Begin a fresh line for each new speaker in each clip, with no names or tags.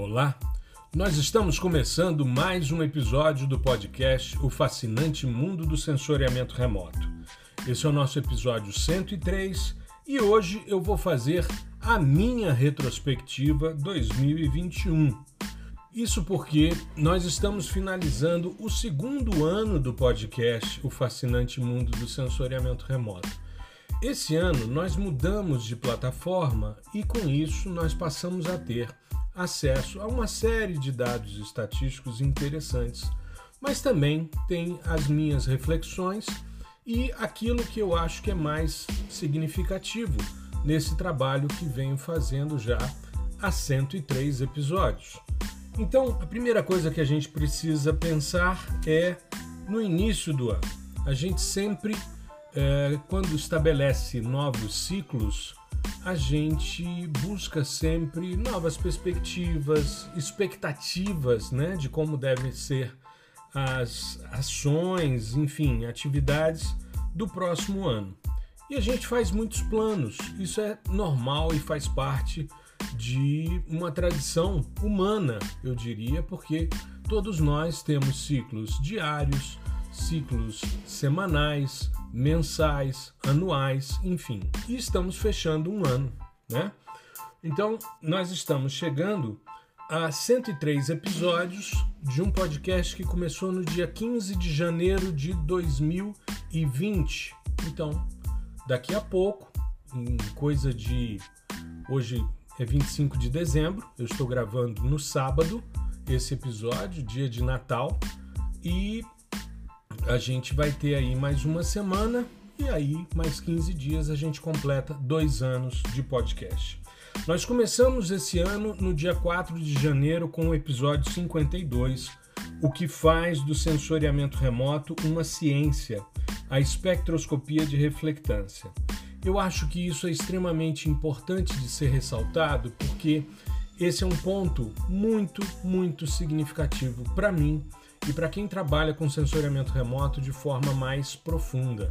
Olá, nós estamos começando mais um episódio do podcast O Fascinante Mundo do Sensoriamento Remoto. Esse é o nosso episódio 103 e hoje eu vou fazer a minha retrospectiva 2021. Isso porque nós estamos finalizando o segundo ano do podcast O Fascinante Mundo do Sensoriamento Remoto. Esse ano nós mudamos de plataforma e com isso nós passamos a ter acesso a uma série de dados estatísticos interessantes, mas também tem as minhas reflexões e aquilo que eu acho que é mais significativo nesse trabalho que venho fazendo já há 103 episódios. Então, a primeira coisa que a gente precisa pensar é no início do ano. A gente sempre é, quando estabelece novos ciclos, a gente busca sempre novas perspectivas, expectativas né, de como devem ser as ações, enfim, atividades do próximo ano. E a gente faz muitos planos, isso é normal e faz parte de uma tradição humana, eu diria, porque todos nós temos ciclos diários, ciclos semanais, mensais, anuais, enfim. E estamos fechando um ano, né? Então, nós estamos chegando a 103 episódios de um podcast que começou no dia 15 de janeiro de 2020. Então, daqui a pouco, em coisa de hoje é 25 de dezembro, eu estou gravando no sábado esse episódio, dia de Natal, e a gente vai ter aí mais uma semana e aí mais 15 dias a gente completa dois anos de podcast. Nós começamos esse ano no dia 4 de janeiro com o episódio 52, o que faz do sensoriamento remoto uma ciência, a espectroscopia de reflectância. Eu acho que isso é extremamente importante de ser ressaltado porque esse é um ponto muito, muito significativo para mim e para quem trabalha com sensoriamento remoto de forma mais profunda.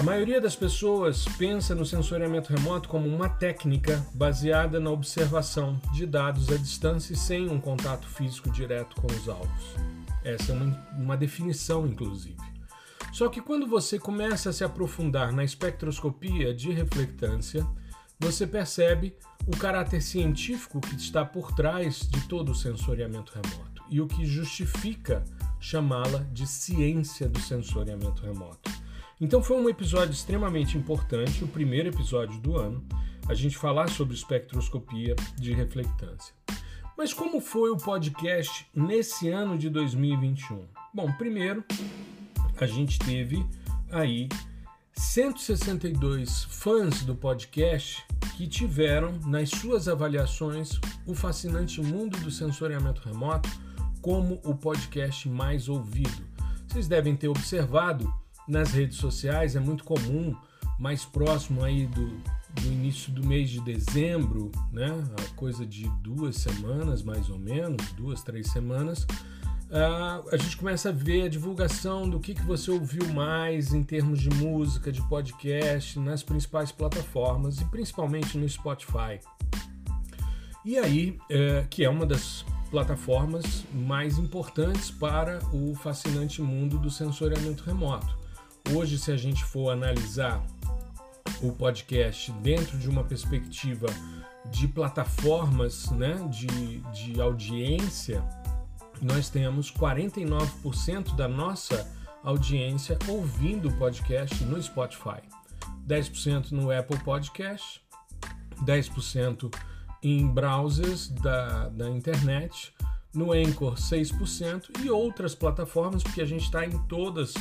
A maioria das pessoas pensa no sensoriamento remoto como uma técnica baseada na observação de dados à distância e sem um contato físico direto com os alvos. Essa é uma, uma definição, inclusive. Só que quando você começa a se aprofundar na espectroscopia de reflectância, você percebe o caráter científico que está por trás de todo o sensoriamento remoto e o que justifica chamá-la de ciência do sensoriamento remoto. Então foi um episódio extremamente importante, o primeiro episódio do ano, a gente falar sobre espectroscopia de reflectância. Mas como foi o podcast nesse ano de 2021? Bom, primeiro a gente teve aí 162 fãs do podcast que tiveram nas suas avaliações o fascinante mundo do sensoriamento remoto como o podcast mais ouvido. Vocês devem ter observado nas redes sociais, é muito comum, mais próximo aí do, do início do mês de dezembro, né? A coisa de duas semanas, mais ou menos, duas, três semanas, uh, a gente começa a ver a divulgação do que, que você ouviu mais em termos de música, de podcast, nas principais plataformas e principalmente no Spotify. E aí, uh, que é uma das plataformas mais importantes para o fascinante mundo do sensoriamento remoto. Hoje, se a gente for analisar o podcast dentro de uma perspectiva de plataformas né, de, de audiência, nós temos 49% da nossa audiência ouvindo o podcast no Spotify, 10% no Apple Podcast, 10% em browsers da, da internet, no Anchor 6% e outras plataformas, porque a gente está em todas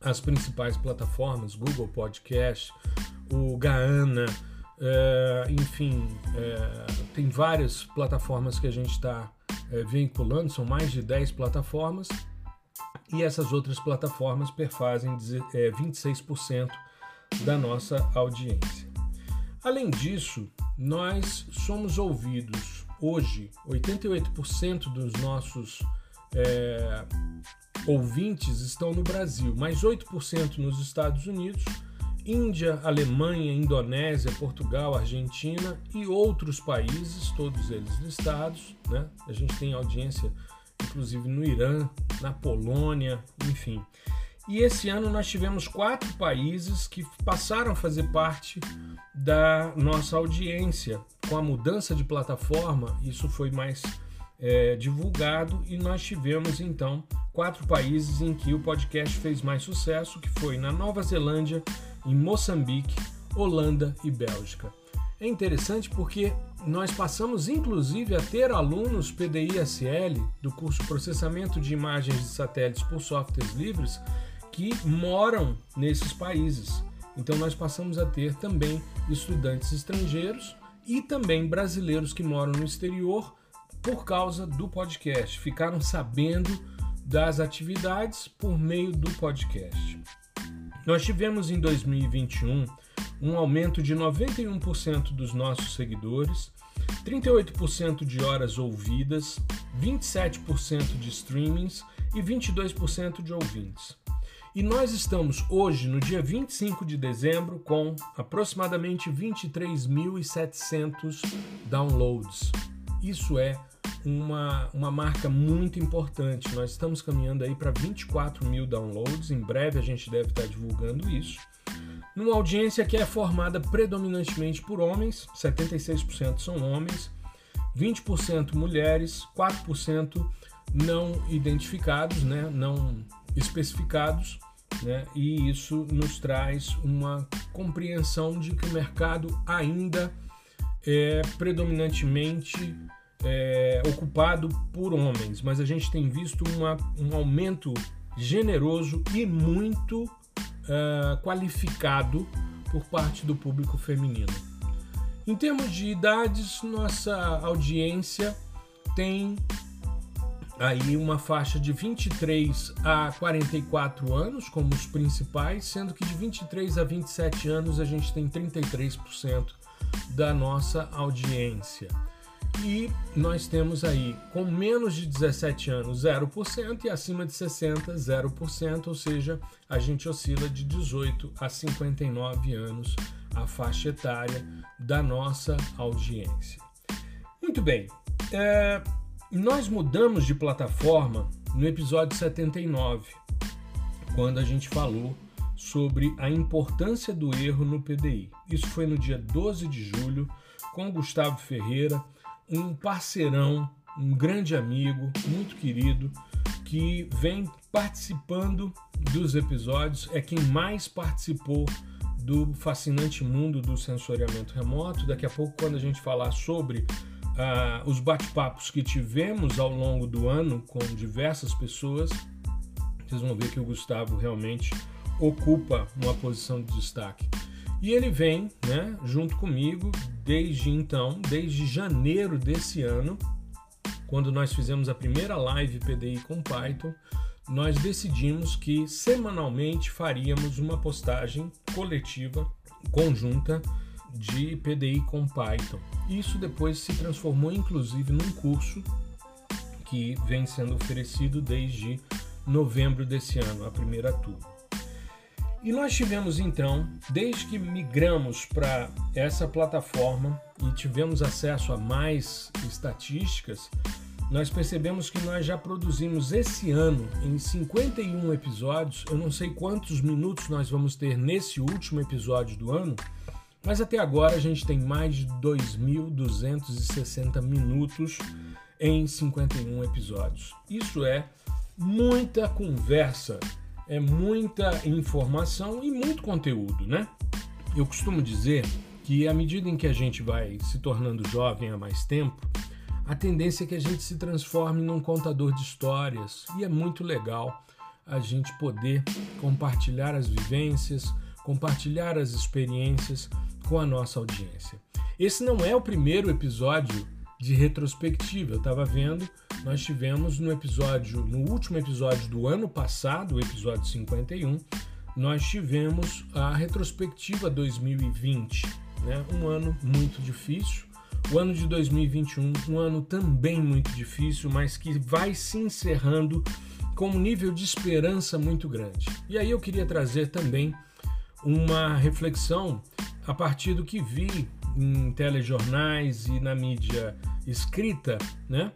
as principais plataformas, Google Podcast, o Gaana, é, enfim, é, tem várias plataformas que a gente está é, veiculando, são mais de 10 plataformas, e essas outras plataformas perfazem 26% da nossa audiência. Além disso, nós somos ouvidos hoje, 88% dos nossos é, ouvintes estão no Brasil, mais 8% nos Estados Unidos Índia, Alemanha, Indonésia, Portugal, Argentina e outros países, todos eles listados. Né? A gente tem audiência inclusive no Irã, na Polônia, enfim. E esse ano nós tivemos quatro países que passaram a fazer parte da nossa audiência. Com a mudança de plataforma, isso foi mais é, divulgado e nós tivemos então quatro países em que o podcast fez mais sucesso, que foi na Nova Zelândia, em Moçambique, Holanda e Bélgica. É interessante porque nós passamos inclusive a ter alunos PDI-SL do curso Processamento de Imagens de Satélites por Softwares Livres que moram nesses países. Então nós passamos a ter também estudantes estrangeiros e também brasileiros que moram no exterior por causa do podcast. Ficaram sabendo das atividades por meio do podcast. Nós tivemos em 2021 um aumento de 91% dos nossos seguidores, 38% de horas ouvidas, 27% de streamings e 22% de ouvintes. E nós estamos hoje, no dia 25 de dezembro, com aproximadamente 23.700 downloads. Isso é uma, uma marca muito importante. Nós estamos caminhando aí para 24 mil downloads. Em breve a gente deve estar divulgando isso numa audiência que é formada predominantemente por homens, 76% são homens, 20% mulheres, 4% não identificados, né, não especificados, né, e isso nos traz uma compreensão de que o mercado ainda é predominantemente é, ocupado por homens, mas a gente tem visto uma, um aumento generoso e muito uh, qualificado por parte do público feminino. Em termos de idades, nossa audiência tem aí uma faixa de 23 a 44 anos como os principais, sendo que de 23 a 27 anos a gente tem 33% da nossa audiência. E nós temos aí com menos de 17 anos 0% e acima de 60 0%, ou seja, a gente oscila de 18 a 59 anos a faixa etária da nossa audiência. Muito bem, é, nós mudamos de plataforma no episódio 79, quando a gente falou sobre a importância do erro no PDI. Isso foi no dia 12 de julho com Gustavo Ferreira um parceirão, um grande amigo, muito querido, que vem participando dos episódios, é quem mais participou do fascinante mundo do sensoriamento remoto. Daqui a pouco, quando a gente falar sobre uh, os bate-papos que tivemos ao longo do ano com diversas pessoas, vocês vão ver que o Gustavo realmente ocupa uma posição de destaque. E ele vem, né, junto comigo, desde então, desde janeiro desse ano, quando nós fizemos a primeira live PDI com Python, nós decidimos que semanalmente faríamos uma postagem coletiva, conjunta, de PDI com Python. Isso depois se transformou inclusive num curso que vem sendo oferecido desde novembro desse ano, a primeira turma. E nós tivemos então, desde que migramos para essa plataforma e tivemos acesso a mais estatísticas, nós percebemos que nós já produzimos esse ano em 51 episódios. Eu não sei quantos minutos nós vamos ter nesse último episódio do ano, mas até agora a gente tem mais de 2.260 minutos em 51 episódios. Isso é muita conversa é muita informação e muito conteúdo, né? Eu costumo dizer que à medida em que a gente vai se tornando jovem há mais tempo, a tendência é que a gente se transforme num contador de histórias e é muito legal a gente poder compartilhar as vivências, compartilhar as experiências com a nossa audiência. Esse não é o primeiro episódio de retrospectiva. Eu estava vendo, nós tivemos no episódio, no último episódio do ano passado, o episódio 51, nós tivemos a retrospectiva 2020, né? Um ano muito difícil. O ano de 2021, um ano também muito difícil, mas que vai se encerrando com um nível de esperança muito grande. E aí eu queria trazer também uma reflexão a partir do que vi em telejornais e na mídia escrita, né?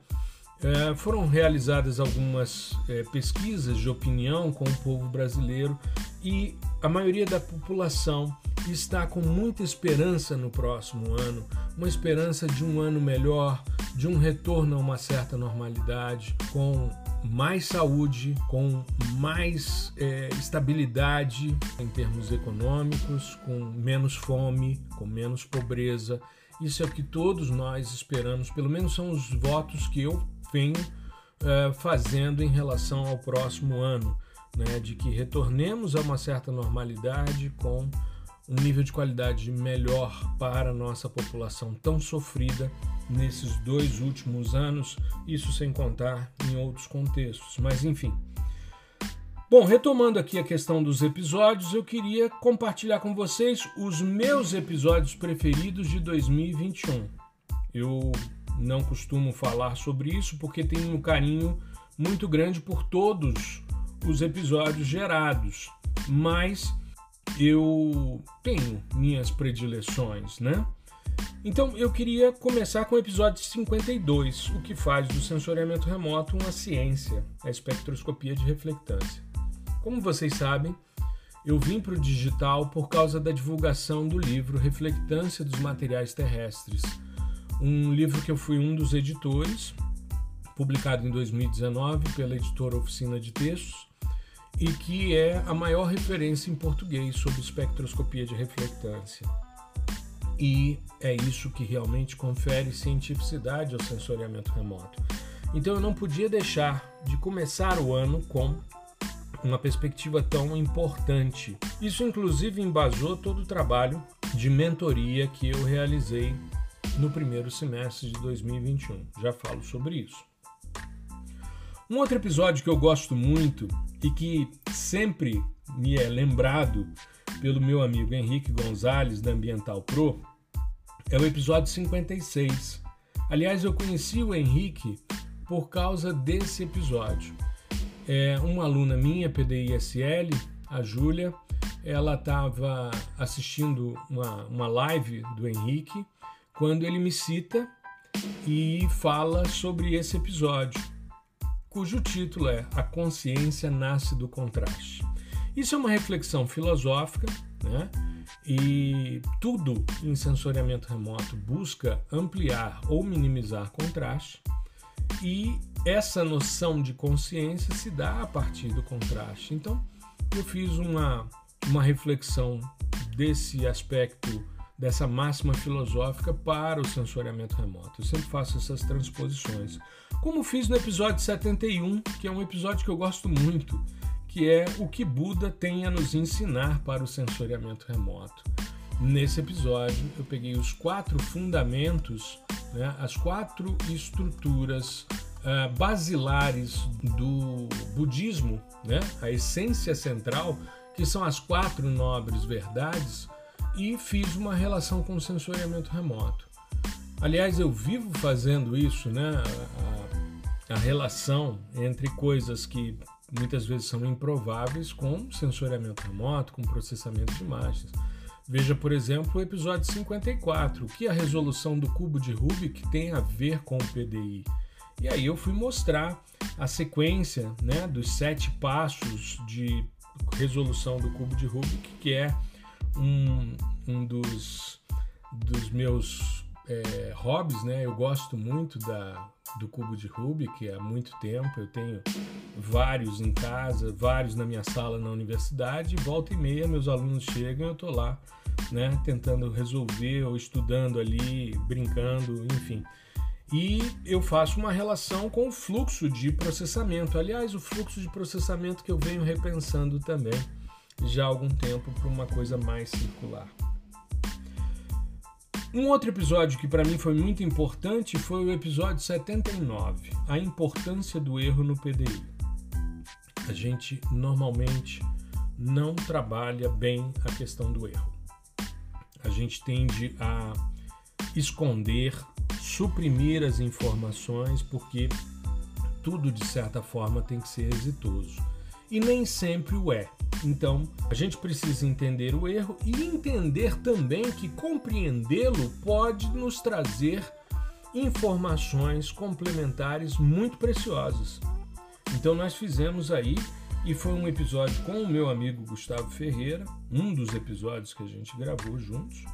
É, foram realizadas algumas é, pesquisas de opinião com o povo brasileiro e a maioria da população está com muita esperança no próximo ano, uma esperança de um ano melhor, de um retorno a uma certa normalidade, com mais saúde, com mais é, estabilidade em termos econômicos, com menos fome, com menos pobreza. Isso é o que todos nós esperamos, pelo menos são os votos que eu venho é, fazendo em relação ao próximo ano, né, de que retornemos a uma certa normalidade com um nível de qualidade melhor para a nossa população tão sofrida nesses dois últimos anos, isso sem contar em outros contextos, mas enfim. Bom, retomando aqui a questão dos episódios, eu queria compartilhar com vocês os meus episódios preferidos de 2021. Eu não costumo falar sobre isso porque tenho um carinho muito grande por todos os episódios gerados, mas eu tenho minhas predileções, né? Então eu queria começar com o episódio 52, o que faz do sensoriamento remoto uma ciência, a espectroscopia de reflectância. Como vocês sabem, eu vim para o digital por causa da divulgação do livro Reflectância dos Materiais Terrestres, um livro que eu fui um dos editores, publicado em 2019 pela editora Oficina de Textos, e que é a maior referência em português sobre espectroscopia de reflectância. E é isso que realmente confere cientificidade ao sensoriamento remoto. Então eu não podia deixar de começar o ano com uma perspectiva tão importante. Isso inclusive embasou todo o trabalho de mentoria que eu realizei no primeiro semestre de 2021. Já falo sobre isso. Um outro episódio que eu gosto muito e que sempre me é lembrado pelo meu amigo Henrique Gonzalez da Ambiental Pro é o episódio 56. Aliás, eu conheci o Henrique por causa desse episódio. É uma aluna minha, PDISL, a Júlia, ela estava assistindo uma, uma live do Henrique quando ele me cita e fala sobre esse episódio cujo título é A Consciência Nasce do Contraste. Isso é uma reflexão filosófica, né? E tudo em sensoriamento remoto busca ampliar ou minimizar contraste, e essa noção de consciência se dá a partir do contraste. Então, eu fiz uma, uma reflexão desse aspecto dessa máxima filosófica para o sensoriamento remoto. Eu sempre faço essas transposições. Como fiz no episódio 71, que é um episódio que eu gosto muito, que é o que Buda tem a nos ensinar para o sensoriamento remoto. Nesse episódio, eu peguei os quatro fundamentos, né, as quatro estruturas uh, basilares do budismo, né, a essência central, que são as quatro nobres verdades, e fiz uma relação com o sensoriamento remoto. Aliás, eu vivo fazendo isso, né? A, a, relação entre coisas que muitas vezes são improváveis com sensoriamento remoto, com processamento de imagens. Veja, por exemplo, o episódio 54, o que a resolução do cubo de Rubik tem a ver com o PDI. E aí eu fui mostrar a sequência né, dos sete passos de resolução do cubo de Rubik, que é um, um dos, dos meus é, hobbies, né? Eu gosto muito da, do cubo de Rubik há muito tempo. Eu tenho vários em casa, vários na minha sala na universidade. volta e meia meus alunos chegam, eu estou lá, né? Tentando resolver ou estudando ali, brincando, enfim. E eu faço uma relação com o fluxo de processamento. Aliás, o fluxo de processamento que eu venho repensando também já há algum tempo para uma coisa mais circular. Um outro episódio que para mim foi muito importante foi o episódio 79, a importância do erro no PDI. A gente normalmente não trabalha bem a questão do erro. A gente tende a esconder, suprimir as informações porque tudo de certa forma tem que ser exitoso. e nem sempre o é. Então, a gente precisa entender o erro e entender também que compreendê-lo pode nos trazer informações complementares muito preciosas. Então, nós fizemos aí, e foi um episódio com o meu amigo Gustavo Ferreira, um dos episódios que a gente gravou juntos,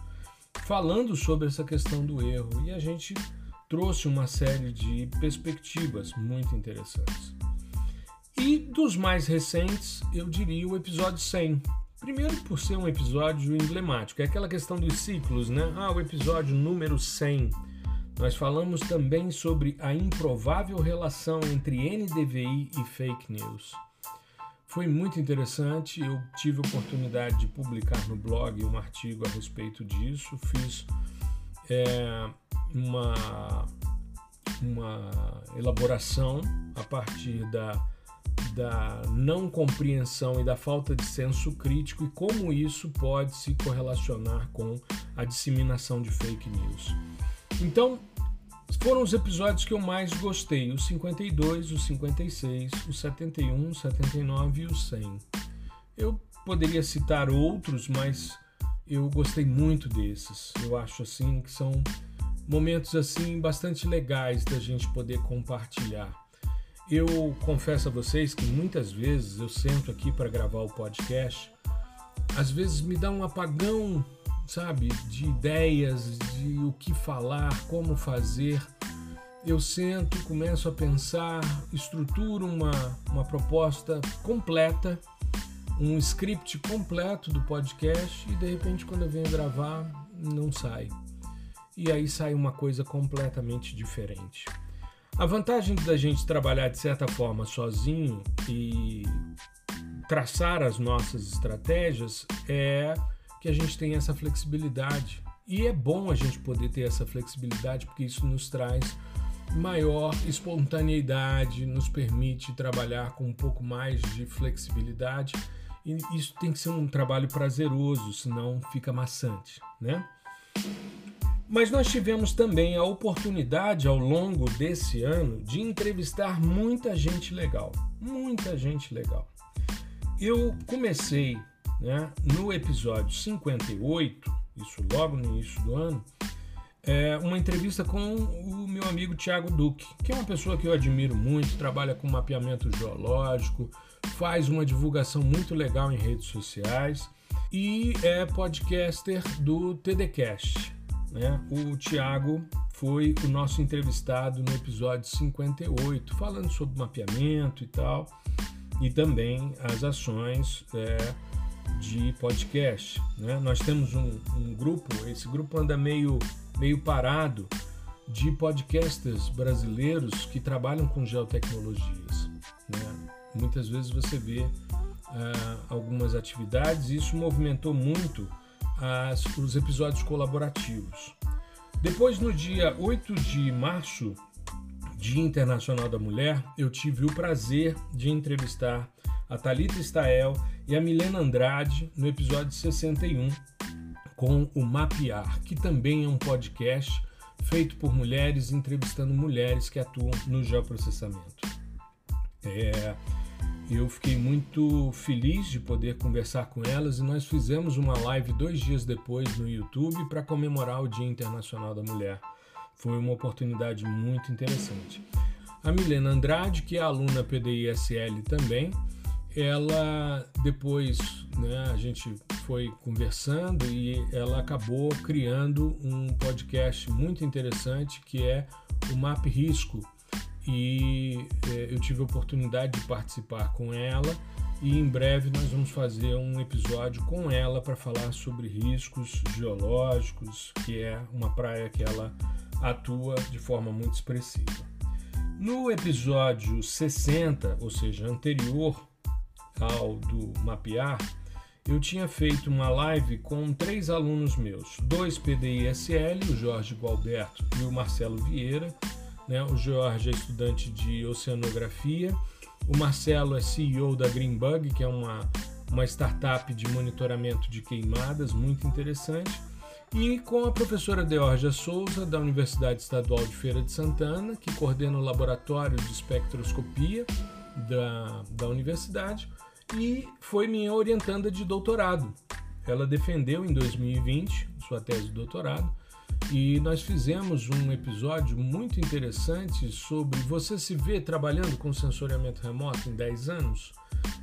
falando sobre essa questão do erro, e a gente trouxe uma série de perspectivas muito interessantes. E dos mais recentes, eu diria o episódio 100. Primeiro, por ser um episódio emblemático, é aquela questão dos ciclos, né? Ah, o episódio número 100. Nós falamos também sobre a improvável relação entre NDVI e fake news. Foi muito interessante, eu tive a oportunidade de publicar no blog um artigo a respeito disso, fiz é, uma, uma elaboração a partir da da não compreensão e da falta de senso crítico e como isso pode se correlacionar com a disseminação de fake news. Então, foram os episódios que eu mais gostei: o 52, o 56, o 71, o 79 e o 100. Eu poderia citar outros, mas eu gostei muito desses. Eu acho assim que são momentos assim bastante legais da gente poder compartilhar. Eu confesso a vocês que muitas vezes eu sento aqui para gravar o podcast, às vezes me dá um apagão, sabe, de ideias, de o que falar, como fazer. Eu sento, começo a pensar, estruturo uma, uma proposta completa, um script completo do podcast e de repente quando eu venho gravar não sai. E aí sai uma coisa completamente diferente. A vantagem da gente trabalhar de certa forma sozinho e traçar as nossas estratégias é que a gente tem essa flexibilidade. E é bom a gente poder ter essa flexibilidade porque isso nos traz maior espontaneidade, nos permite trabalhar com um pouco mais de flexibilidade. E isso tem que ser um trabalho prazeroso, senão fica maçante, né? Mas nós tivemos também a oportunidade ao longo desse ano de entrevistar muita gente legal, muita gente legal. Eu comecei né, no episódio 58, isso logo no início do ano, é, uma entrevista com o meu amigo Tiago Duque, que é uma pessoa que eu admiro muito, trabalha com mapeamento geológico, faz uma divulgação muito legal em redes sociais e é podcaster do TDCast. Né? O Tiago foi o nosso entrevistado no episódio 58, falando sobre mapeamento e tal, e também as ações é, de podcast. Né? Nós temos um, um, grupo, esse grupo anda meio, meio parado de podcasters brasileiros que trabalham com geotecnologias. Né? Muitas vezes você vê uh, algumas atividades e isso movimentou muito as, os episódios colaborativos. Depois, no dia 8 de março, Dia Internacional da Mulher, eu tive o prazer de entrevistar a Talita Stael e a Milena Andrade no episódio 61 com o Mapear, que também é um podcast feito por mulheres entrevistando mulheres que atuam no geoprocessamento. É, eu fiquei muito feliz de poder conversar com elas e nós fizemos uma live dois dias depois no YouTube para comemorar o Dia Internacional da Mulher. Foi uma oportunidade muito interessante. A Milena Andrade, que é aluna PDISL também, ela depois né, a gente foi conversando e ela acabou criando um podcast muito interessante que é o Map Risco e é, eu tive a oportunidade de participar com ela. E em breve nós vamos fazer um episódio com ela para falar sobre riscos geológicos, que é uma praia que ela atua de forma muito expressiva. No episódio 60, ou seja, anterior ao do mapear, eu tinha feito uma live com três alunos meus, dois PDISL, o Jorge Gualberto e o Marcelo Vieira, né? O Jorge é estudante de oceanografia. O Marcelo é CEO da Greenbug, que é uma, uma startup de monitoramento de queimadas, muito interessante. E com a professora Deorgia Souza, da Universidade Estadual de Feira de Santana, que coordena o laboratório de espectroscopia da, da universidade, e foi minha orientanda de doutorado. Ela defendeu em 2020 sua tese de doutorado e nós fizemos um episódio muito interessante sobre você se vê trabalhando com sensoriamento remoto em 10 anos.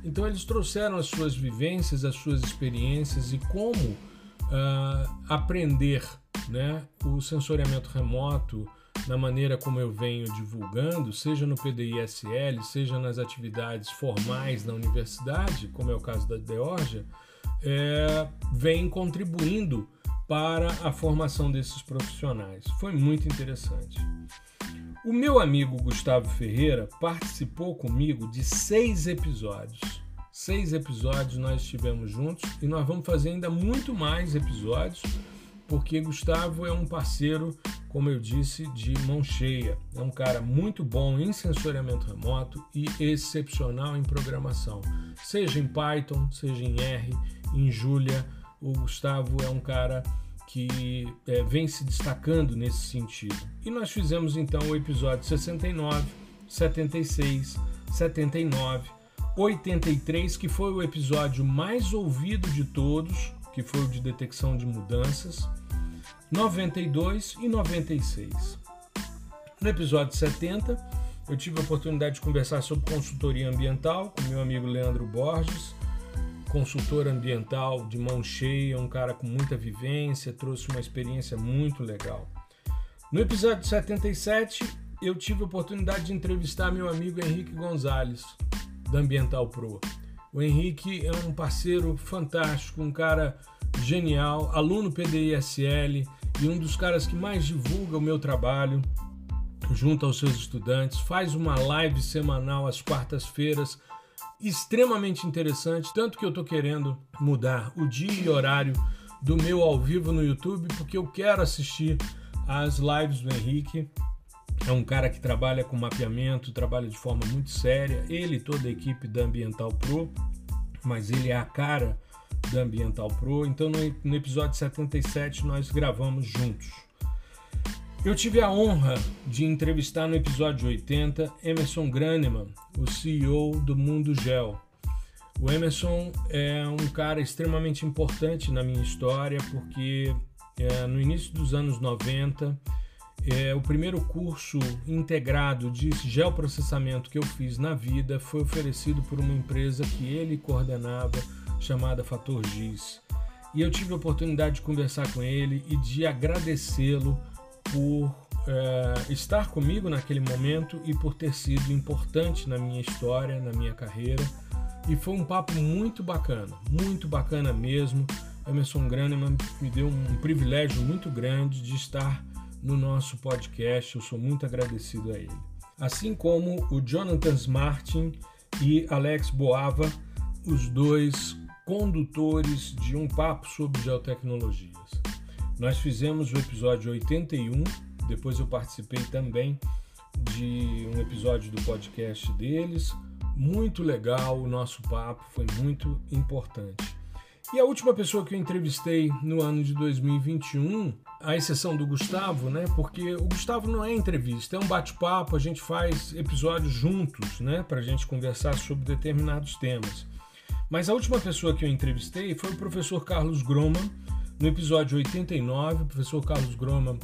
Então eles trouxeram as suas vivências, as suas experiências e como uh, aprender né, o sensoriamento remoto na maneira como eu venho divulgando, seja no PDISL, seja nas atividades formais na universidade, como é o caso da Deorgia, é, vem contribuindo para a formação desses profissionais. Foi muito interessante. O meu amigo Gustavo Ferreira participou comigo de seis episódios. Seis episódios nós estivemos juntos e nós vamos fazer ainda muito mais episódios, porque Gustavo é um parceiro, como eu disse, de mão cheia. É um cara muito bom em sensoriamento remoto e excepcional em programação, seja em Python, seja em R, em Julia o Gustavo é um cara que é, vem se destacando nesse sentido. E nós fizemos então o episódio 69, 76, 79, 83, que foi o episódio mais ouvido de todos, que foi o de detecção de mudanças, 92 e 96. No episódio 70, eu tive a oportunidade de conversar sobre consultoria ambiental com meu amigo Leandro Borges consultor ambiental de mão cheia, um cara com muita vivência, trouxe uma experiência muito legal. No episódio 77, eu tive a oportunidade de entrevistar meu amigo Henrique Gonzalez, da Ambiental Pro. O Henrique é um parceiro fantástico, um cara genial, aluno PDISL e um dos caras que mais divulga o meu trabalho junto aos seus estudantes, faz uma live semanal às quartas-feiras extremamente interessante, tanto que eu estou querendo mudar o dia e horário do meu ao vivo no YouTube, porque eu quero assistir às lives do Henrique. É um cara que trabalha com mapeamento, trabalha de forma muito séria. Ele e toda a equipe da Ambiental Pro, mas ele é a cara da Ambiental Pro. Então no, no episódio 77 nós gravamos juntos. Eu tive a honra de entrevistar no episódio 80 Emerson Graneman, o CEO do Mundo Gel. O Emerson é um cara extremamente importante na minha história porque é, no início dos anos 90 é, o primeiro curso integrado de geoprocessamento que eu fiz na vida foi oferecido por uma empresa que ele coordenava chamada Fator Giz. E eu tive a oportunidade de conversar com ele e de agradecê-lo por é, estar comigo naquele momento e por ter sido importante na minha história, na minha carreira. E foi um papo muito bacana, muito bacana mesmo. Emerson Graneman me deu um privilégio muito grande de estar no nosso podcast. Eu sou muito agradecido a ele. Assim como o Jonathan Martin e Alex Boava, os dois condutores de um papo sobre geotecnologias. Nós fizemos o episódio 81, depois eu participei também de um episódio do podcast deles. Muito legal o nosso papo, foi muito importante. E a última pessoa que eu entrevistei no ano de 2021, à exceção do Gustavo, né? Porque o Gustavo não é entrevista, é um bate-papo, a gente faz episódios juntos, né? Para a gente conversar sobre determinados temas. Mas a última pessoa que eu entrevistei foi o professor Carlos Groman, no episódio 89, o professor Carlos Groma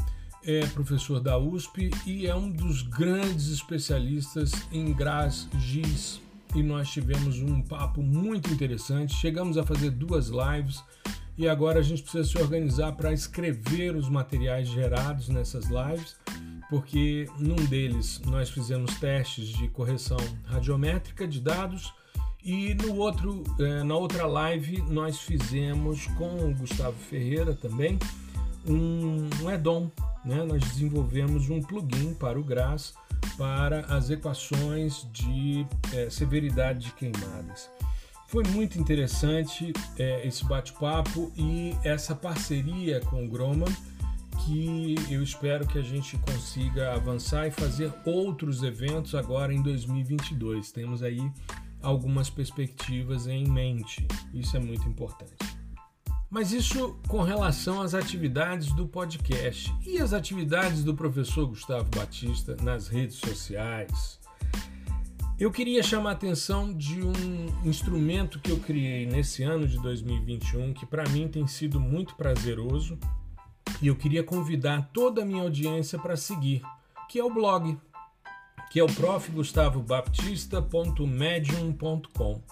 é professor da USP e é um dos grandes especialistas em GRAS GIS. E nós tivemos um papo muito interessante. Chegamos a fazer duas lives e agora a gente precisa se organizar para escrever os materiais gerados nessas lives, porque num deles nós fizemos testes de correção radiométrica de dados e no outro, é, na outra live nós fizemos com o Gustavo Ferreira também um, um add-on, né? Nós desenvolvemos um plugin para o GRAS para as equações de é, severidade de queimadas. Foi muito interessante é, esse bate-papo e essa parceria com o Groma que eu espero que a gente consiga avançar e fazer outros eventos agora em 2022. Temos aí algumas perspectivas em mente. Isso é muito importante. Mas isso com relação às atividades do podcast e as atividades do professor Gustavo Batista nas redes sociais. Eu queria chamar a atenção de um instrumento que eu criei nesse ano de 2021 que para mim tem sido muito prazeroso e eu queria convidar toda a minha audiência para seguir, que é o blog, que é o profgustavobaptista.medium.com.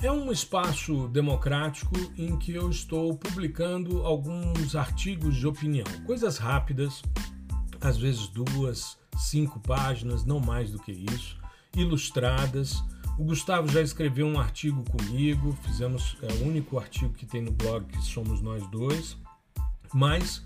É um espaço democrático em que eu estou publicando alguns artigos de opinião, coisas rápidas, às vezes duas, cinco páginas, não mais do que isso ilustradas. O Gustavo já escreveu um artigo comigo, fizemos é o único artigo que tem no blog que somos nós dois, mas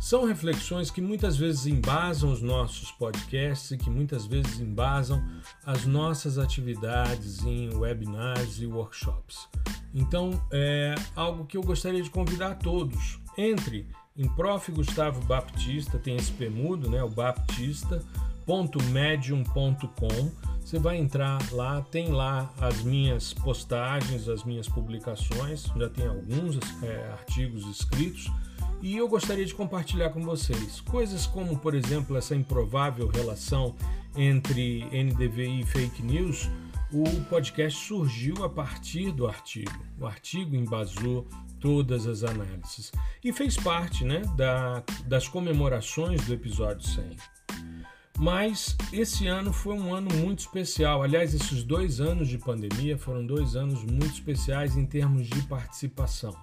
são reflexões que muitas vezes embasam os nossos podcasts e que muitas vezes embasam as nossas atividades em webinars e workshops. Então é algo que eu gostaria de convidar a todos. Entre em Prof. Gustavo Baptista, tem esse pemudo, né, o baptista.medium.com você vai entrar lá, tem lá as minhas postagens, as minhas publicações, já tem alguns é, artigos escritos e eu gostaria de compartilhar com vocês coisas como, por exemplo, essa improvável relação entre NDVI e fake news. O podcast surgiu a partir do artigo. O artigo embasou todas as análises e fez parte né, da, das comemorações do episódio 100. Mas esse ano foi um ano muito especial. Aliás, esses dois anos de pandemia foram dois anos muito especiais em termos de participação.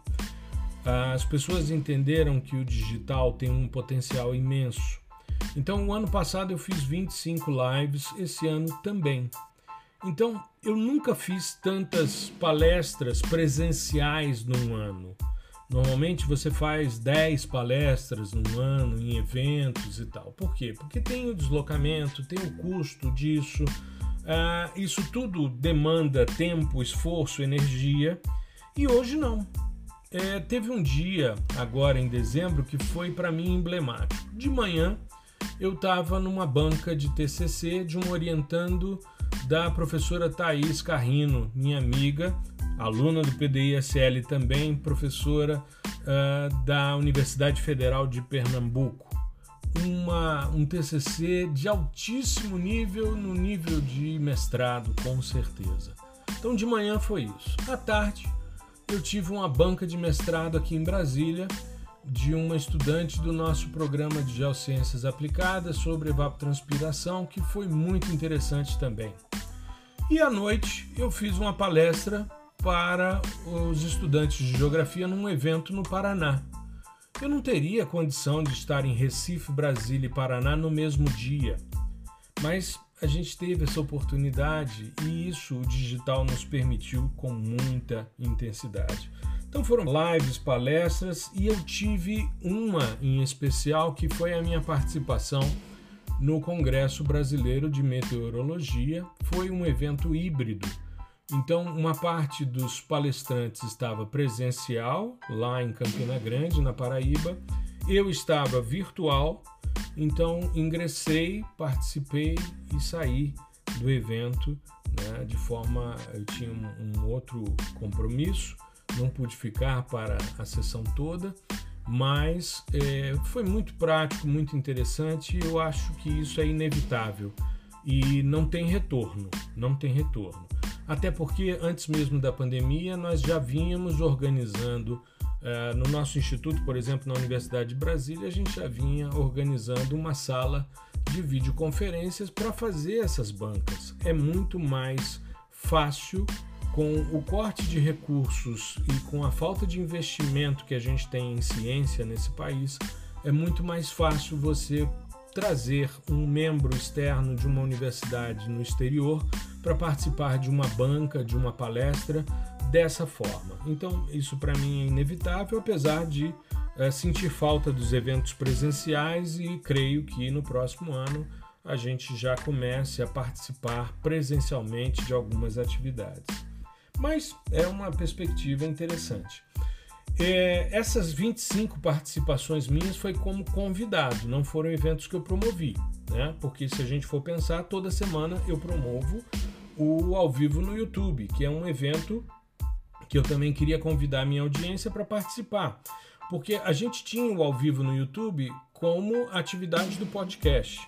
As pessoas entenderam que o digital tem um potencial imenso. Então, o ano passado eu fiz 25 lives, esse ano também. Então, eu nunca fiz tantas palestras presenciais num ano. Normalmente você faz 10 palestras no ano em eventos e tal. Por quê? Porque tem o deslocamento, tem o custo disso. Uh, isso tudo demanda tempo, esforço, energia. E hoje não. É, teve um dia, agora em dezembro, que foi para mim emblemático. De manhã eu estava numa banca de TCC de um orientando da professora Thaís Carrino, minha amiga, aluna do PDI-SL também, professora uh, da Universidade Federal de Pernambuco. Uma, um TCC de altíssimo nível, no nível de mestrado, com certeza. Então, de manhã foi isso. À tarde, eu tive uma banca de mestrado aqui em Brasília de uma estudante do nosso programa de Geociências Aplicadas sobre evapotranspiração, que foi muito interessante também. E à noite eu fiz uma palestra para os estudantes de geografia num evento no Paraná. Eu não teria condição de estar em Recife, Brasília e Paraná no mesmo dia, mas a gente teve essa oportunidade e isso o digital nos permitiu com muita intensidade. Então foram lives, palestras e eu tive uma em especial que foi a minha participação no Congresso Brasileiro de Meteorologia. Foi um evento híbrido então, uma parte dos palestrantes estava presencial, lá em Campina Grande, na Paraíba. Eu estava virtual, então ingressei, participei e saí do evento né, de forma. Eu tinha um, um outro compromisso, não pude ficar para a sessão toda, mas é, foi muito prático, muito interessante. Eu acho que isso é inevitável e não tem retorno, não tem retorno. Até porque antes mesmo da pandemia nós já vínhamos organizando uh, no nosso instituto, por exemplo, na Universidade de Brasília, a gente já vinha organizando uma sala de videoconferências para fazer essas bancas. É muito mais fácil com o corte de recursos e com a falta de investimento que a gente tem em ciência nesse país, é muito mais fácil você trazer um membro externo de uma universidade no exterior para participar de uma banca, de uma palestra dessa forma. Então, isso para mim é inevitável, apesar de é, sentir falta dos eventos presenciais e creio que no próximo ano a gente já comece a participar presencialmente de algumas atividades. Mas é uma perspectiva interessante. É, essas 25 participações minhas foi como convidado, não foram eventos que eu promovi, né? Porque se a gente for pensar, toda semana eu promovo o ao vivo no YouTube, que é um evento que eu também queria convidar a minha audiência para participar. Porque a gente tinha o ao vivo no YouTube como atividade do podcast.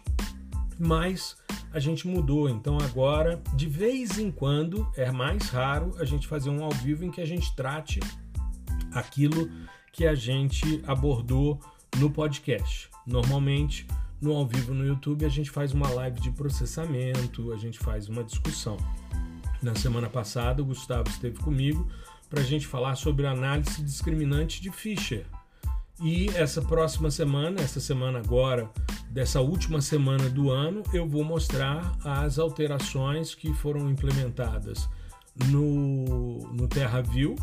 mas a gente mudou. Então agora, de vez em quando, é mais raro a gente fazer um ao vivo em que a gente trate aquilo que a gente abordou no podcast. Normalmente, no ao vivo no YouTube, a gente faz uma live de processamento, a gente faz uma discussão. Na semana passada, o Gustavo esteve comigo para a gente falar sobre análise discriminante de Fischer. E essa próxima semana, essa semana agora, dessa última semana do ano, eu vou mostrar as alterações que foram implementadas no, no TerraView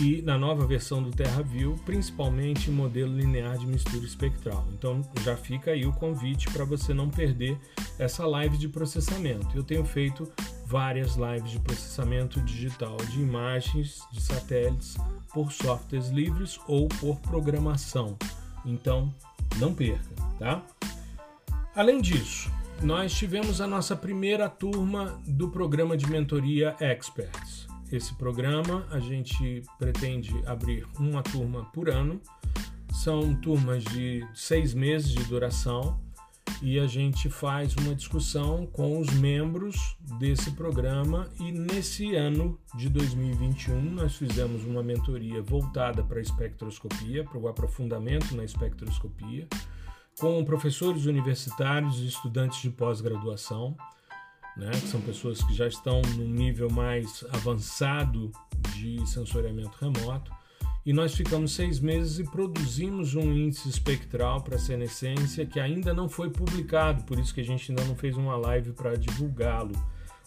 e na nova versão do TerraView, principalmente em modelo linear de mistura espectral. Então já fica aí o convite para você não perder essa live de processamento. Eu tenho feito várias lives de processamento digital de imagens de satélites por softwares livres ou por programação. Então, não perca, tá? Além disso, nós tivemos a nossa primeira turma do programa de mentoria Experts. Esse programa. A gente pretende abrir uma turma por ano. São turmas de seis meses de duração e a gente faz uma discussão com os membros desse programa. E nesse ano de 2021 nós fizemos uma mentoria voltada para a espectroscopia, para o aprofundamento na espectroscopia, com professores universitários e estudantes de pós-graduação, né, que são pessoas que já estão num nível mais avançado de sensoriamento remoto e nós ficamos seis meses e produzimos um índice espectral para a senescência que ainda não foi publicado, por isso que a gente ainda não fez uma live para divulgá-lo.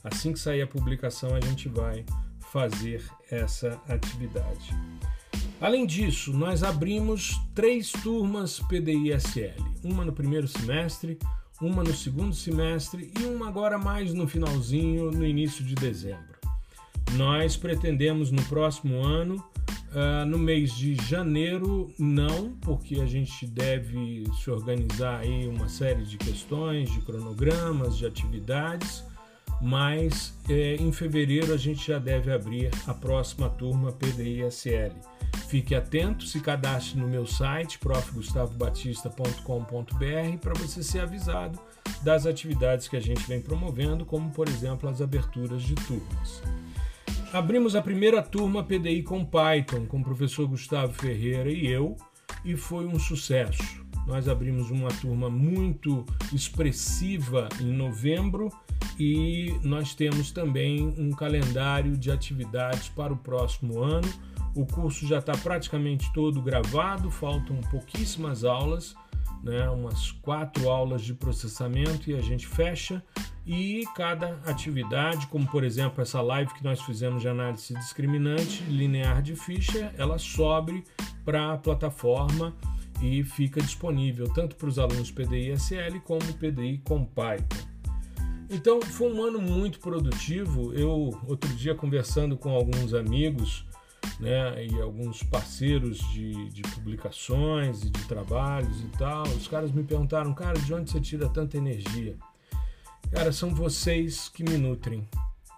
Assim que sair a publicação, a gente vai fazer essa atividade. Além disso, nós abrimos três turmas PDI-SL, uma no primeiro semestre, uma no segundo semestre e uma agora mais no finalzinho, no início de dezembro. Nós pretendemos no próximo ano Uh, no mês de janeiro, não, porque a gente deve se organizar aí uma série de questões, de cronogramas, de atividades, mas eh, em fevereiro a gente já deve abrir a próxima turma PDI-SL. Fique atento, se cadastre no meu site profgustavobatista.com.br para você ser avisado das atividades que a gente vem promovendo, como por exemplo as aberturas de turmas. Abrimos a primeira turma PDI com Python, com o professor Gustavo Ferreira e eu, e foi um sucesso. Nós abrimos uma turma muito expressiva em novembro e nós temos também um calendário de atividades para o próximo ano. O curso já está praticamente todo gravado, faltam pouquíssimas aulas, né, umas quatro aulas de processamento e a gente fecha e cada atividade, como por exemplo essa live que nós fizemos de análise discriminante linear de ficha, ela sobe para a plataforma e fica disponível tanto para os alunos PDI SL como PDI com Python. Então foi um ano muito produtivo. Eu outro dia conversando com alguns amigos né, e alguns parceiros de, de publicações e de trabalhos e tal, os caras me perguntaram, cara, de onde você tira tanta energia? Cara, são vocês que me nutrem.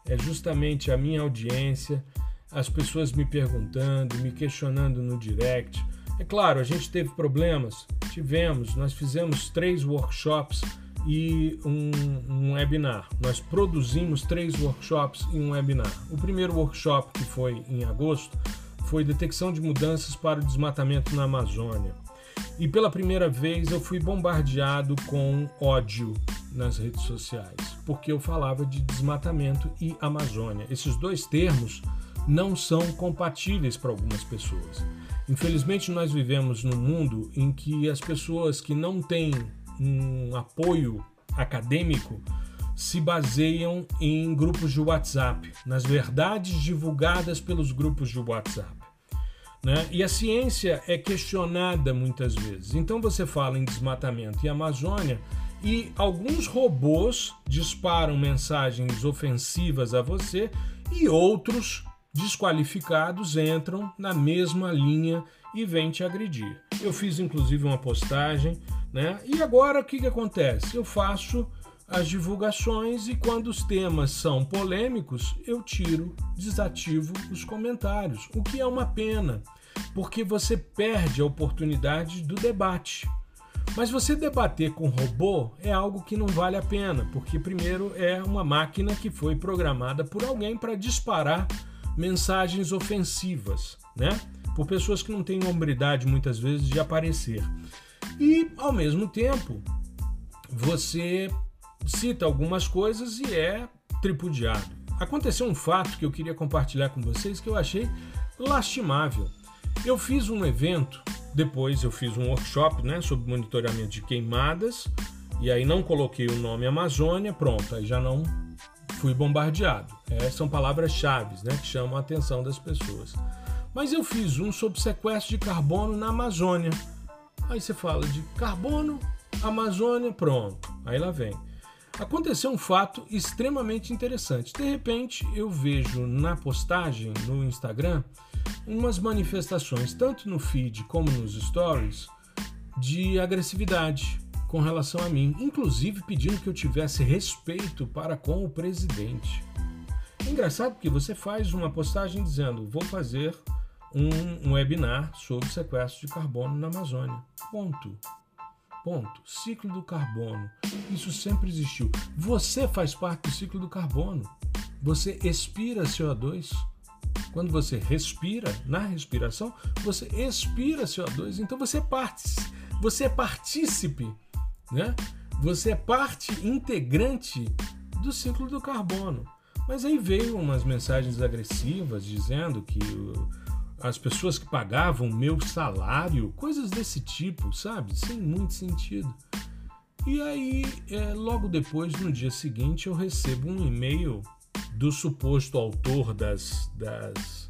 É justamente a minha audiência, as pessoas me perguntando, me questionando no direct. É claro, a gente teve problemas, tivemos, nós fizemos três workshops e um, um, webinar. Nós produzimos três workshops e um webinar. O primeiro workshop, que foi em agosto, foi detecção de mudanças para o desmatamento na Amazônia. E pela primeira vez eu fui bombardeado com ódio nas redes sociais, porque eu falava de desmatamento e Amazônia. Esses dois termos não são compatíveis para algumas pessoas. Infelizmente, nós vivemos num mundo em que as pessoas que não têm um apoio acadêmico se baseiam em grupos de WhatsApp, nas verdades divulgadas pelos grupos de WhatsApp. Né? E a ciência é questionada muitas vezes. Então você fala em desmatamento e Amazônia e alguns robôs disparam mensagens ofensivas a você e outros desqualificados entram na mesma linha e vêm te agredir. Eu fiz inclusive uma postagem, né? E agora o que, que acontece? Eu faço as divulgações e quando os temas são polêmicos, eu tiro, desativo os comentários, o que é uma pena, porque você perde a oportunidade do debate. Mas você debater com robô é algo que não vale a pena, porque primeiro é uma máquina que foi programada por alguém para disparar mensagens ofensivas, né? Por pessoas que não têm hombridade muitas vezes de aparecer. E ao mesmo tempo, você cita algumas coisas e é tripudiado. Aconteceu um fato que eu queria compartilhar com vocês que eu achei lastimável. Eu fiz um evento, depois eu fiz um workshop né, sobre monitoramento de queimadas, e aí não coloquei o nome Amazônia, pronto, aí já não fui bombardeado. É, são palavras-chave né, que chamam a atenção das pessoas. Mas eu fiz um sobre sequestro de carbono na Amazônia. Aí você fala de carbono, Amazônia, pronto. Aí lá vem. Aconteceu um fato extremamente interessante. De repente, eu vejo na postagem no Instagram umas manifestações, tanto no feed como nos stories, de agressividade com relação a mim, inclusive pedindo que eu tivesse respeito para com o presidente. É engraçado porque você faz uma postagem dizendo: vou fazer um, um webinar sobre sequestro de carbono na Amazônia. Ponto. Ponto. Ciclo do carbono. Isso sempre existiu. Você faz parte do ciclo do carbono. Você expira CO2. Quando você respira, na respiração, você expira CO2. Então você, parte, você é partícipe, né? Você é parte integrante do ciclo do carbono. Mas aí veio umas mensagens agressivas dizendo que as pessoas que pagavam meu salário, coisas desse tipo, sabe? Sem muito sentido. E aí, é, logo depois, no dia seguinte, eu recebo um e-mail do suposto autor das, das,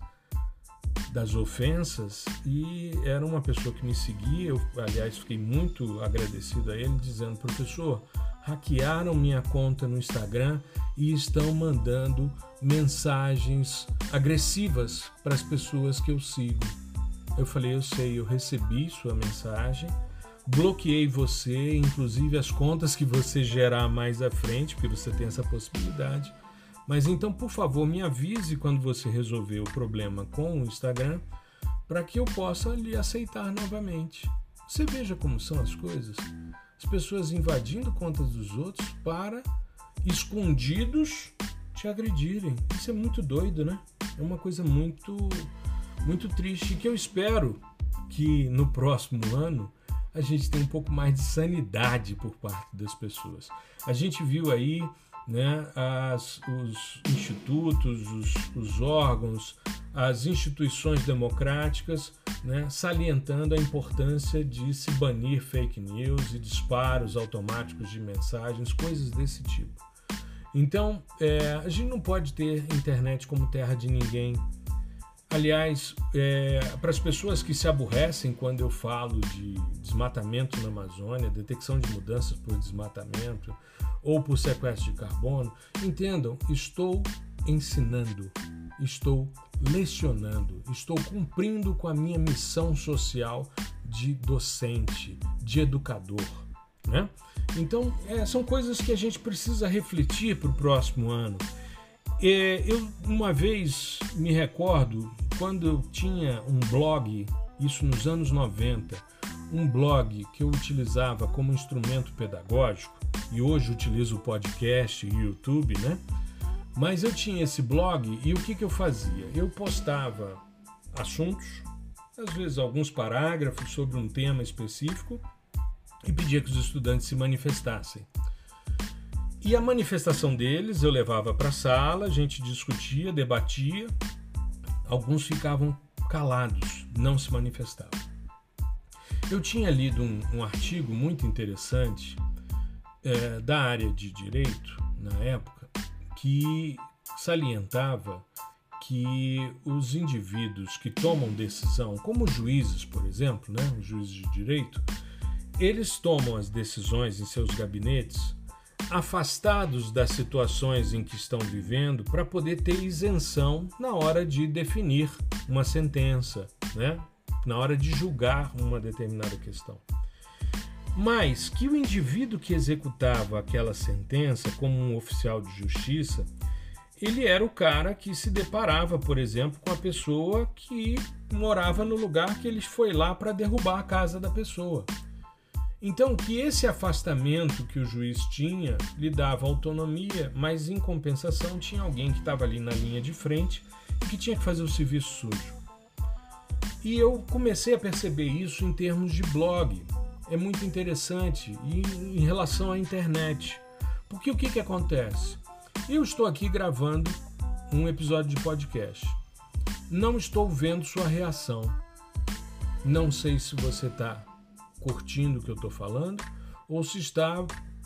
das ofensas e era uma pessoa que me seguia. Eu, aliás, fiquei muito agradecido a ele, dizendo: professor, hackearam minha conta no Instagram e estão mandando mensagens agressivas para as pessoas que eu sigo. Eu falei, eu sei, eu recebi sua mensagem, bloqueei você, inclusive as contas que você gerar mais à frente, porque você tem essa possibilidade. Mas então, por favor, me avise quando você resolver o problema com o Instagram, para que eu possa lhe aceitar novamente. Você veja como são as coisas. As pessoas invadindo contas dos outros para, escondidos, te agredirem. Isso é muito doido, né? É uma coisa muito, muito triste que eu espero que no próximo ano a gente tenha um pouco mais de sanidade por parte das pessoas. A gente viu aí né, as, os institutos, os, os, órgãos, as instituições democráticas né, salientando a importância de se banir fake news e disparos automáticos de mensagens, coisas desse tipo. Então, é, a gente não pode ter internet como terra de ninguém. Aliás, é, para as pessoas que se aborrecem quando eu falo de desmatamento na Amazônia, detecção de mudanças por desmatamento ou por sequestro de carbono, entendam, estou ensinando, estou lecionando, estou cumprindo com a minha missão social de docente, de educador. Né? Então, é, são coisas que a gente precisa refletir para o próximo ano. É, eu, uma vez, me recordo, quando eu tinha um blog, isso nos anos 90, um blog que eu utilizava como instrumento pedagógico, e hoje utilizo o podcast e YouTube, né? Mas eu tinha esse blog e o que, que eu fazia? Eu postava assuntos, às vezes alguns parágrafos sobre um tema específico, e pedia que os estudantes se manifestassem. E a manifestação deles eu levava para a sala, a gente discutia, debatia, alguns ficavam calados, não se manifestavam. Eu tinha lido um, um artigo muito interessante é, da área de direito, na época, que salientava que os indivíduos que tomam decisão, como juízes, por exemplo, né, juízes de direito, eles tomam as decisões em seus gabinetes afastados das situações em que estão vivendo para poder ter isenção na hora de definir uma sentença, né? na hora de julgar uma determinada questão. Mas que o indivíduo que executava aquela sentença como um oficial de justiça, ele era o cara que se deparava, por exemplo, com a pessoa que morava no lugar que ele foi lá para derrubar a casa da pessoa. Então, que esse afastamento que o juiz tinha lhe dava autonomia, mas em compensação tinha alguém que estava ali na linha de frente e que tinha que fazer o serviço sujo. E eu comecei a perceber isso em termos de blog. É muito interessante e em relação à internet. Porque o que, que acontece? Eu estou aqui gravando um episódio de podcast. Não estou vendo sua reação. Não sei se você está curtindo o que eu estou falando ou se está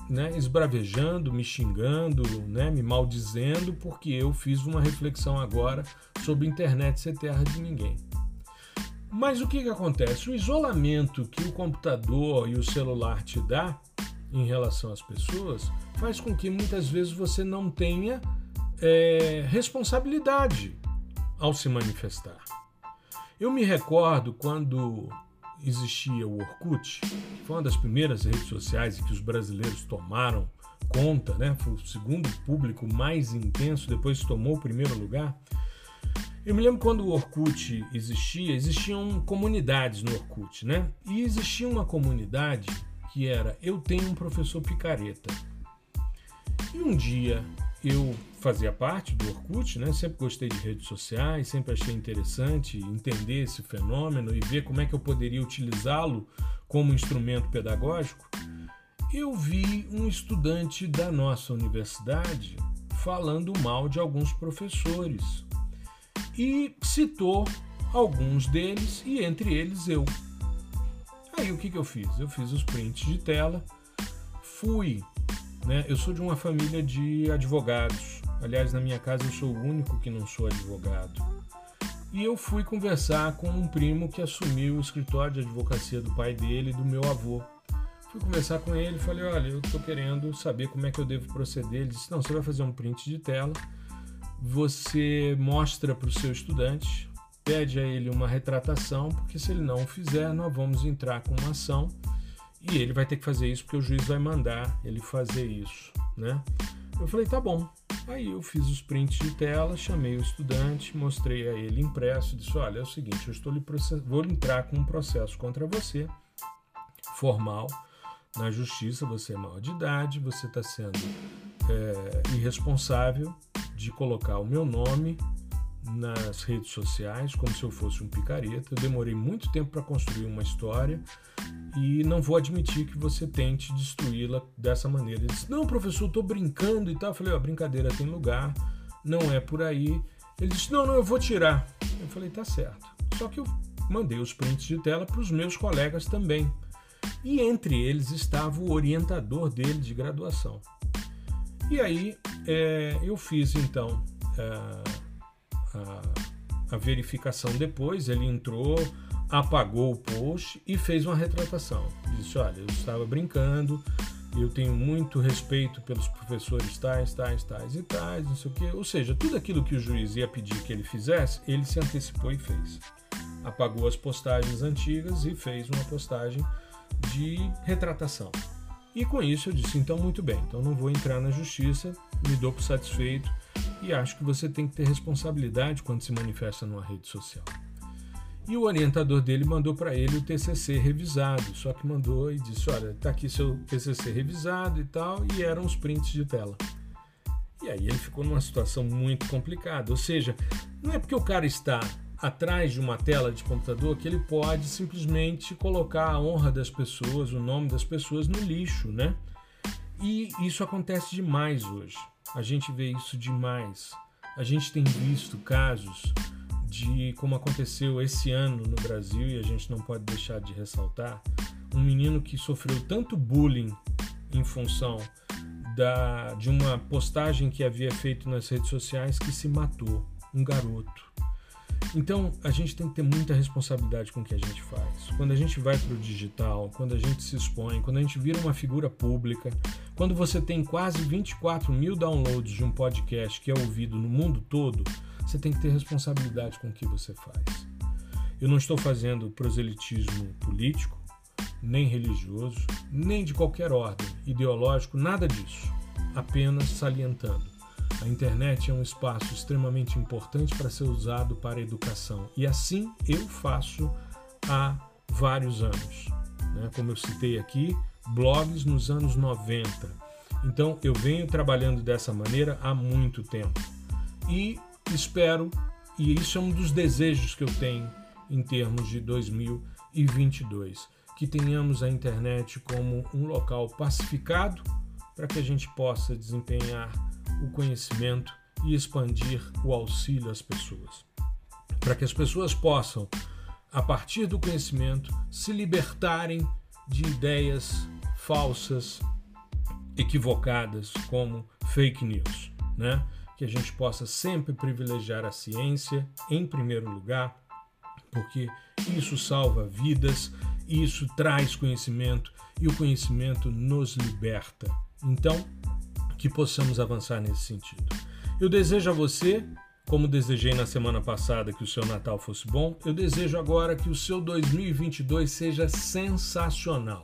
né, esbravejando, me xingando, né, me maldizendo porque eu fiz uma reflexão agora sobre internet ser terra de ninguém. Mas o que, que acontece? O isolamento que o computador e o celular te dá em relação às pessoas faz com que muitas vezes você não tenha é, responsabilidade ao se manifestar. Eu me recordo quando existia o Orkut, foi uma das primeiras redes sociais em que os brasileiros tomaram conta, né? Foi o segundo público mais intenso, depois tomou o primeiro lugar. Eu me lembro quando o Orkut existia, existiam comunidades no Orkut, né? E existia uma comunidade que era Eu tenho um professor picareta. E um dia eu fazia parte do Orkut, né? Sempre gostei de redes sociais, sempre achei interessante entender esse fenômeno e ver como é que eu poderia utilizá-lo como instrumento pedagógico. Eu vi um estudante da nossa universidade falando mal de alguns professores e citou alguns deles e entre eles eu. Aí o que, que eu fiz? Eu fiz os prints de tela, fui. Né? Eu sou de uma família de advogados. Aliás, na minha casa eu sou o único que não sou advogado. E eu fui conversar com um primo que assumiu o escritório de advocacia do pai dele e do meu avô. Fui conversar com ele falei: Olha, eu estou querendo saber como é que eu devo proceder. Ele disse: Não, você vai fazer um print de tela, você mostra para o seu estudante pede a ele uma retratação, porque se ele não fizer, nós vamos entrar com uma ação e ele vai ter que fazer isso porque o juiz vai mandar ele fazer isso, né? Eu falei, tá bom. Aí eu fiz os prints de tela, chamei o estudante, mostrei a ele impresso, disse, olha, é o seguinte, eu estou lhe vou entrar com um processo contra você, formal, na justiça, você é maior de idade, você está sendo é, irresponsável de colocar o meu nome nas redes sociais como se eu fosse um picareta. Eu demorei muito tempo para construir uma história e não vou admitir que você tente destruí-la dessa maneira. Ele disse: Não, professor, estou brincando e tal. Eu falei: Ó, brincadeira tem lugar, não é por aí. Ele disse: Não, não, eu vou tirar. Eu falei: Tá certo. Só que eu mandei os prints de tela para os meus colegas também. E entre eles estava o orientador dele de graduação. E aí é, eu fiz então. É, a, a verificação depois, ele entrou, apagou o post e fez uma retratação. Disse: Olha, eu estava brincando, eu tenho muito respeito pelos professores tais, tais, tais e tais, não sei o quê. Ou seja, tudo aquilo que o juiz ia pedir que ele fizesse, ele se antecipou e fez. Apagou as postagens antigas e fez uma postagem de retratação. E com isso eu disse: então, muito bem, então não vou entrar na justiça, me dou por satisfeito e acho que você tem que ter responsabilidade quando se manifesta numa rede social. E o orientador dele mandou para ele o TCC revisado, só que mandou e disse: Olha, está aqui seu TCC revisado e tal, e eram os prints de tela. E aí ele ficou numa situação muito complicada. Ou seja, não é porque o cara está atrás de uma tela de computador que ele pode simplesmente colocar a honra das pessoas, o nome das pessoas no lixo, né? E isso acontece demais hoje. A gente vê isso demais. A gente tem visto casos de como aconteceu esse ano no Brasil e a gente não pode deixar de ressaltar um menino que sofreu tanto bullying em função da, de uma postagem que havia feito nas redes sociais que se matou, um garoto. Então a gente tem que ter muita responsabilidade com o que a gente faz. Quando a gente vai para o digital, quando a gente se expõe, quando a gente vira uma figura pública, quando você tem quase 24 mil downloads de um podcast que é ouvido no mundo todo, você tem que ter responsabilidade com o que você faz. Eu não estou fazendo proselitismo político, nem religioso, nem de qualquer ordem, ideológico, nada disso. Apenas salientando a internet é um espaço extremamente importante para ser usado para a educação e assim eu faço há vários anos. né? como eu citei aqui, blogs nos anos 90. Então eu venho trabalhando dessa maneira há muito tempo e espero, e isso é um dos desejos que eu tenho em termos de 2022, que tenhamos a internet como um local pacificado para que a gente possa desempenhar o conhecimento e expandir o auxílio às pessoas. Para que as pessoas possam, a partir do conhecimento, se libertarem de ideias falsas, equivocadas, como fake news, né? Que a gente possa sempre privilegiar a ciência em primeiro lugar, porque isso salva vidas, isso traz conhecimento e o conhecimento nos liberta. Então, que possamos avançar nesse sentido. Eu desejo a você, como desejei na semana passada que o seu Natal fosse bom, eu desejo agora que o seu 2022 seja sensacional.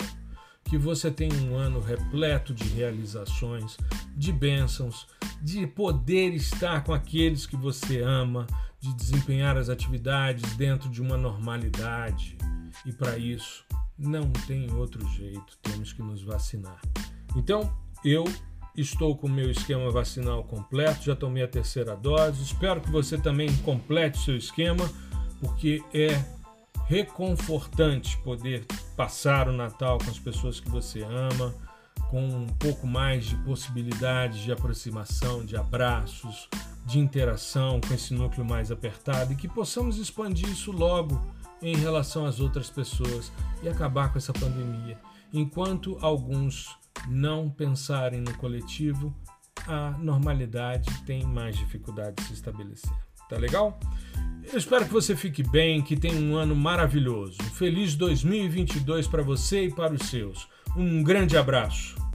Que você tenha um ano repleto de realizações, de bênçãos, de poder estar com aqueles que você ama, de desempenhar as atividades dentro de uma normalidade. E para isso, não tem outro jeito, temos que nos vacinar. Então, eu Estou com o meu esquema vacinal completo, já tomei a terceira dose. Espero que você também complete seu esquema, porque é reconfortante poder passar o Natal com as pessoas que você ama, com um pouco mais de possibilidades de aproximação, de abraços, de interação com esse núcleo mais apertado e que possamos expandir isso logo em relação às outras pessoas e acabar com essa pandemia. Enquanto alguns não pensarem no coletivo, a normalidade tem mais dificuldade de se estabelecer. Tá legal? Eu espero que você fique bem, que tenha um ano maravilhoso. Um feliz 2022 para você e para os seus. Um grande abraço.